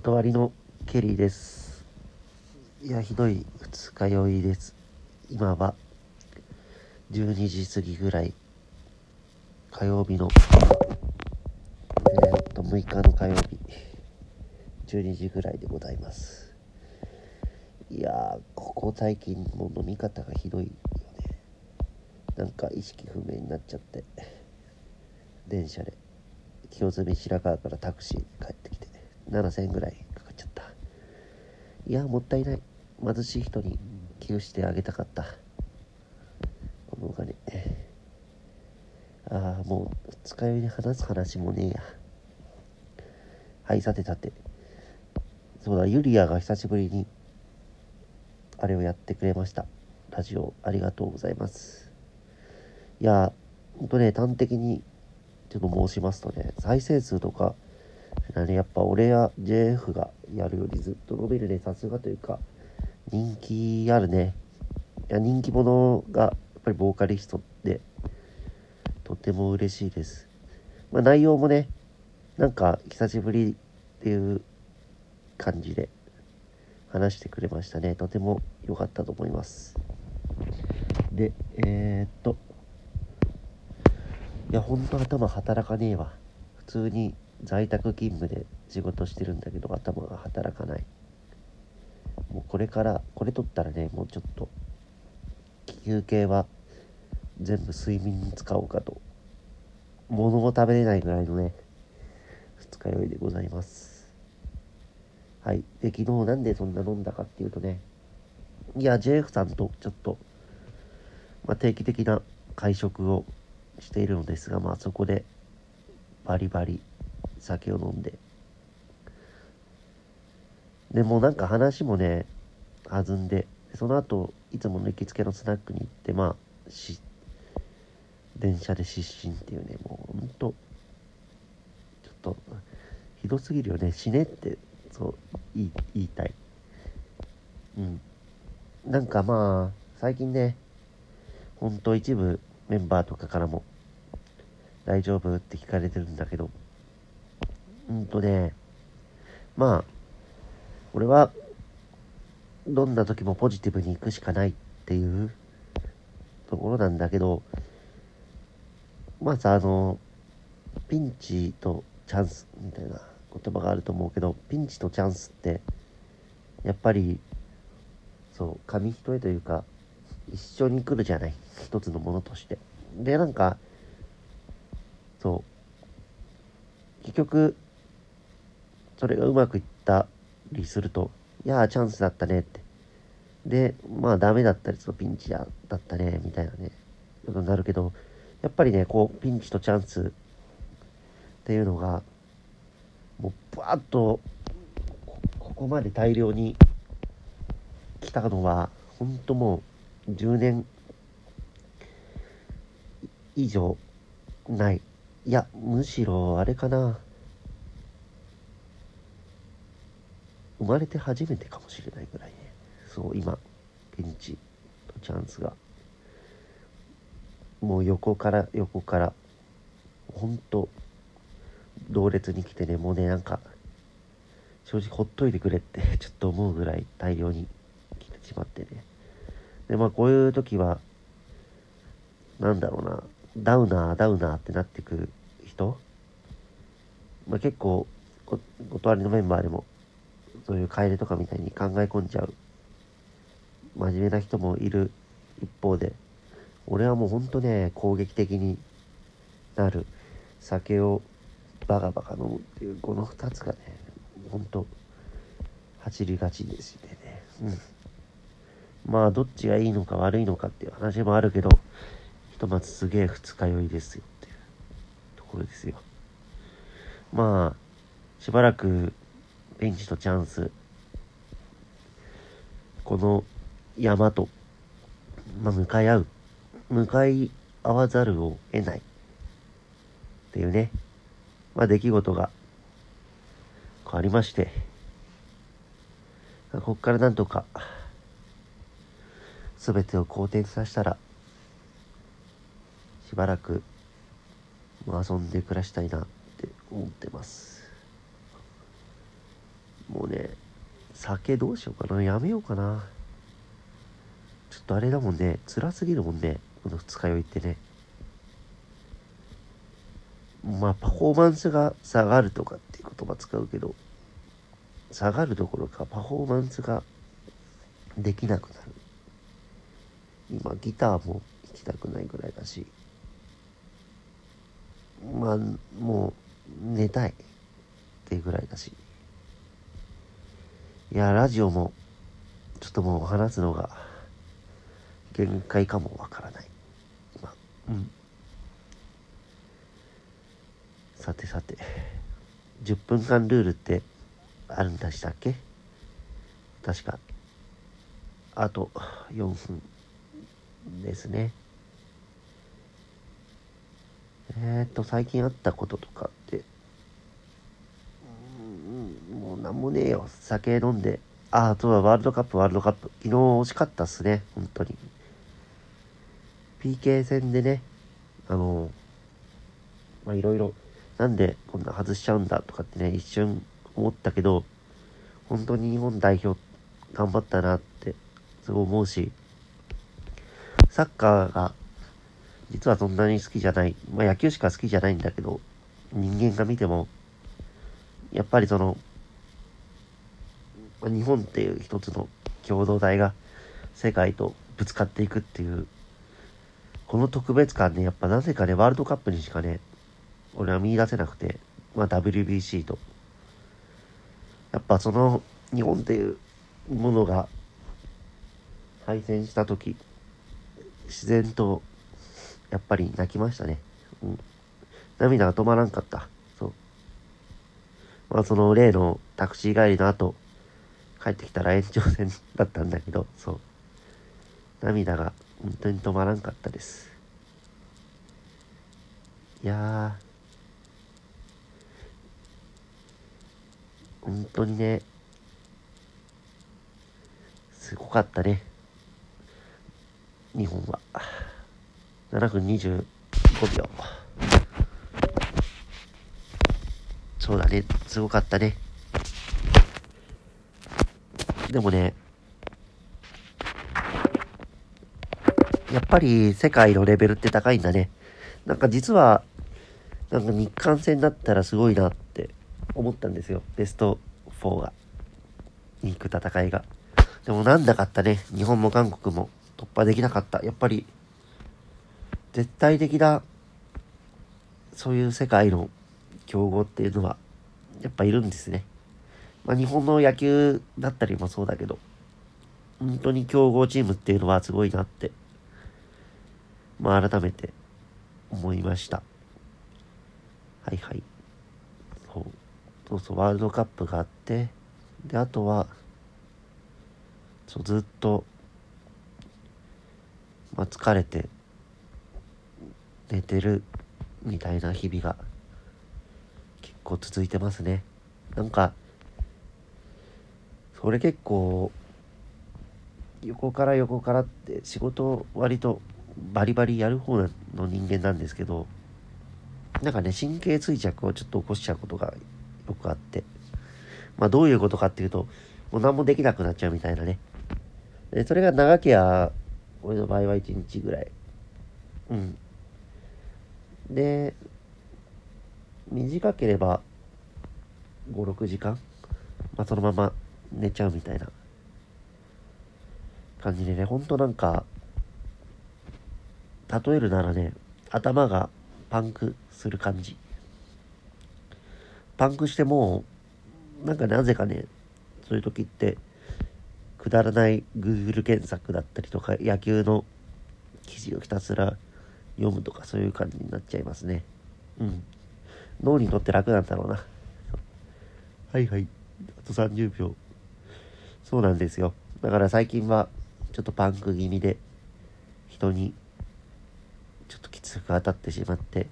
断りのケリーです。いや、ひどい二日酔いです。今は12時過ぎぐらい、火曜日の、えーっと、6日の火曜日、12時ぐらいでございます。いやー、ここ最近もう飲み方がひどいよね。なんか意識不明になっちゃって、電車で。清澄白河からタクシーで帰ってきて7000円ぐらいかかっちゃった。いやもったいない。貧しい人に寄付してあげたかった。このお金。ああもう二日酔いで話す話もねえや。はいさてさて。そうだユリアが久しぶりにあれをやってくれました。ラジオありがとうございます。いやほんとね端的にちょっと申しますとね、再生数とか、ね、やっぱ俺や JF がやるよりずっと伸びるね、さすがというか、人気あるね。いや、人気者が、やっぱりボーカリストで、とても嬉しいです。まあ内容もね、なんか久しぶりっていう感じで話してくれましたね。とても良かったと思います。で、えー、っと、いや、ほんと頭働かねえわ。普通に在宅勤務で仕事してるんだけど、頭が働かない。もうこれから、これ取ったらね、もうちょっと、休憩は全部睡眠に使おうかと。物も食べれないぐらいのね、二日酔いでございます。はい。で、昨日なんでそんな飲んだかっていうとね、いや、JF さんとちょっと、まあ、定期的な会食をしているのですが、まあそこでバリバリ酒を飲んで。でもうなんか話もね、弾んで、その後、いつもの行きつけのスナックに行って、まあ、し、電車で失神っていうね、もうほんと、ちょっと、ひどすぎるよね。死ねって、そう、言い言いたい。うん。なんかまあ、最近ね、ほんと一部メンバーとかからも大丈夫って聞かれてるんだけど、うんとね、まあ、俺は、どんな時もポジティブに行くしかないっていうところなんだけど、まあさ、あの、ピンチとチャンスみたいな言葉があると思うけど、ピンチとチャンスって、やっぱり、そう、紙一重というか、一緒に来るじゃない一つのものとして。でなんかそう結局それがうまくいったりするといやーチャンスだったねってでまあダメだったりするとピンチだったねみたいなねことになるけどやっぱりねこうピンチとチャンスっていうのがもうバーッとここまで大量に来たのは本当もう10年以上ない。いや、むしろあれかな。生まれて初めてかもしれないぐらいね。そう、今、ピンチとチャンスが。もう横から横から、ほんと、同列に来てね、もうね、なんか、正直ほっといてくれって ちょっと思うぐらい大量に来てしまってね。で、まあこういう時は、なんだろうな、ダウナー、ダウナーってなってくる人、まあ結構、こ断りのメンバーでも、そういう楓とかみたいに考え込んじゃう、真面目な人もいる一方で、俺はもうほんとね、攻撃的になる、酒をバカバカ飲むっていう、この二つがね、ほんと、走りがちですよね。うん。まあ、どっちがいいのか悪いのかっていう話もあるけど、ひとまずすげえ二日酔いですよっていうところですよ。まあ、しばらくピンチとチャンス、この山と、まあ、向かい合う、向かい合わざるを得ない。っていうね、まあ、出来事がこうありまして、ここからなんとか、すべてを好転させたら、しばらく、遊んで暮らしたいなって思ってます。もうね、酒どうしようかな。やめようかな。ちょっとあれだもんね、辛すぎるもんね。この二日酔いってね。まあ、パフォーマンスが下がるとかっていう言葉使うけど、下がるどころかパフォーマンスができなくなる。今、ギターも弾きたくないぐらいだし、まあ、もう、寝たいっていうぐらいだし。いや、ラジオも、ちょっともう話すのが、限界かもわからない。今、うん。さてさて、10分間ルールってあるんでしたっけ？確か。あと4分ですね。えっ、ー、と、最近あったこととかって、うん、もうなんもねえよ。酒飲んで。ああ、そうだ、ワールドカップ、ワールドカップ。昨日惜しかったっすね、本当に。PK 戦でね、あの、まあ、いろいろ、なんでこんな外しちゃうんだとかってね、一瞬思ったけど、本当に日本代表頑張ったなってすごい思うし、サッカーが実はそんなに好きじゃない、まあ野球しか好きじゃないんだけど、人間が見ても、やっぱりその、日本っていう一つの共同体が世界とぶつかっていくっていう、この特別感ね、やっぱなぜかね、ワールドカップにしかね、俺は見出せなくて、まあ WBC と。やっぱその日本っていうものが敗戦した時、自然とやっぱり泣きましたね。うん。涙が止まらんかった。そう。まあその例のタクシー帰りの後、帰ってきたら延長戦だったんだけど、そう。涙が本当に止まらんかったです。いやー、本当にね、すごかったね。日本は。7分25秒。そうだね。すごかったね。でもね、やっぱり世界のレベルって高いんだね。なんか実は、なんか日韓戦だったらすごいなって思ったんですよ。ベスト4が。に行く戦いが。でもなんだかったね。日本も韓国も突破できなかった。やっぱり、絶対的な、そういう世界の強豪っていうのは、やっぱいるんですね。まあ日本の野球だったりもそうだけど、本当に強豪チームっていうのはすごいなって、まあ改めて思いました。はいはい。そう。そうそう、ワールドカップがあって、で、あとは、そう、ずっと、まあ、疲れて、寝てる、みたいな日々が、結構続いてますね。なんか、それ結構、横から横からって仕事割とバリバリやる方の人間なんですけど、なんかね、神経衰弱をちょっと起こしちゃうことがよくあって、まあどういうことかっていうと、もう何もできなくなっちゃうみたいなね。で、それが長けや、俺の場合は1日ぐらい。うん。で、短ければ5、6時間、まあそのまま寝ちゃうみたいな感じでね、ほんとなんか、例えるならね、頭がパンクする感じ。パンクしても、なんかなぜかね、そういう時って、くだらない Google 検索だったりとか、野球の記事をひたすら読むとか、そういう感じになっちゃいますね。うん。脳にとって楽なんだろうな。はいはい。あと30秒。そうなんですよ。だから最近は、ちょっとパンク気味で、人にちょっときつく当たってしまってで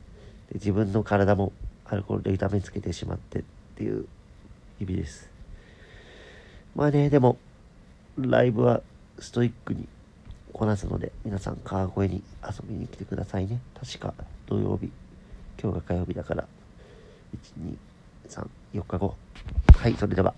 自分の体もアルコールで痛めつけてしまってっていう日々です。まあねでもライブはストイックにこなすので皆さん川越に遊びに来てくださいね。確か土曜日今日が火曜日だから123 4日後。はいそれでは。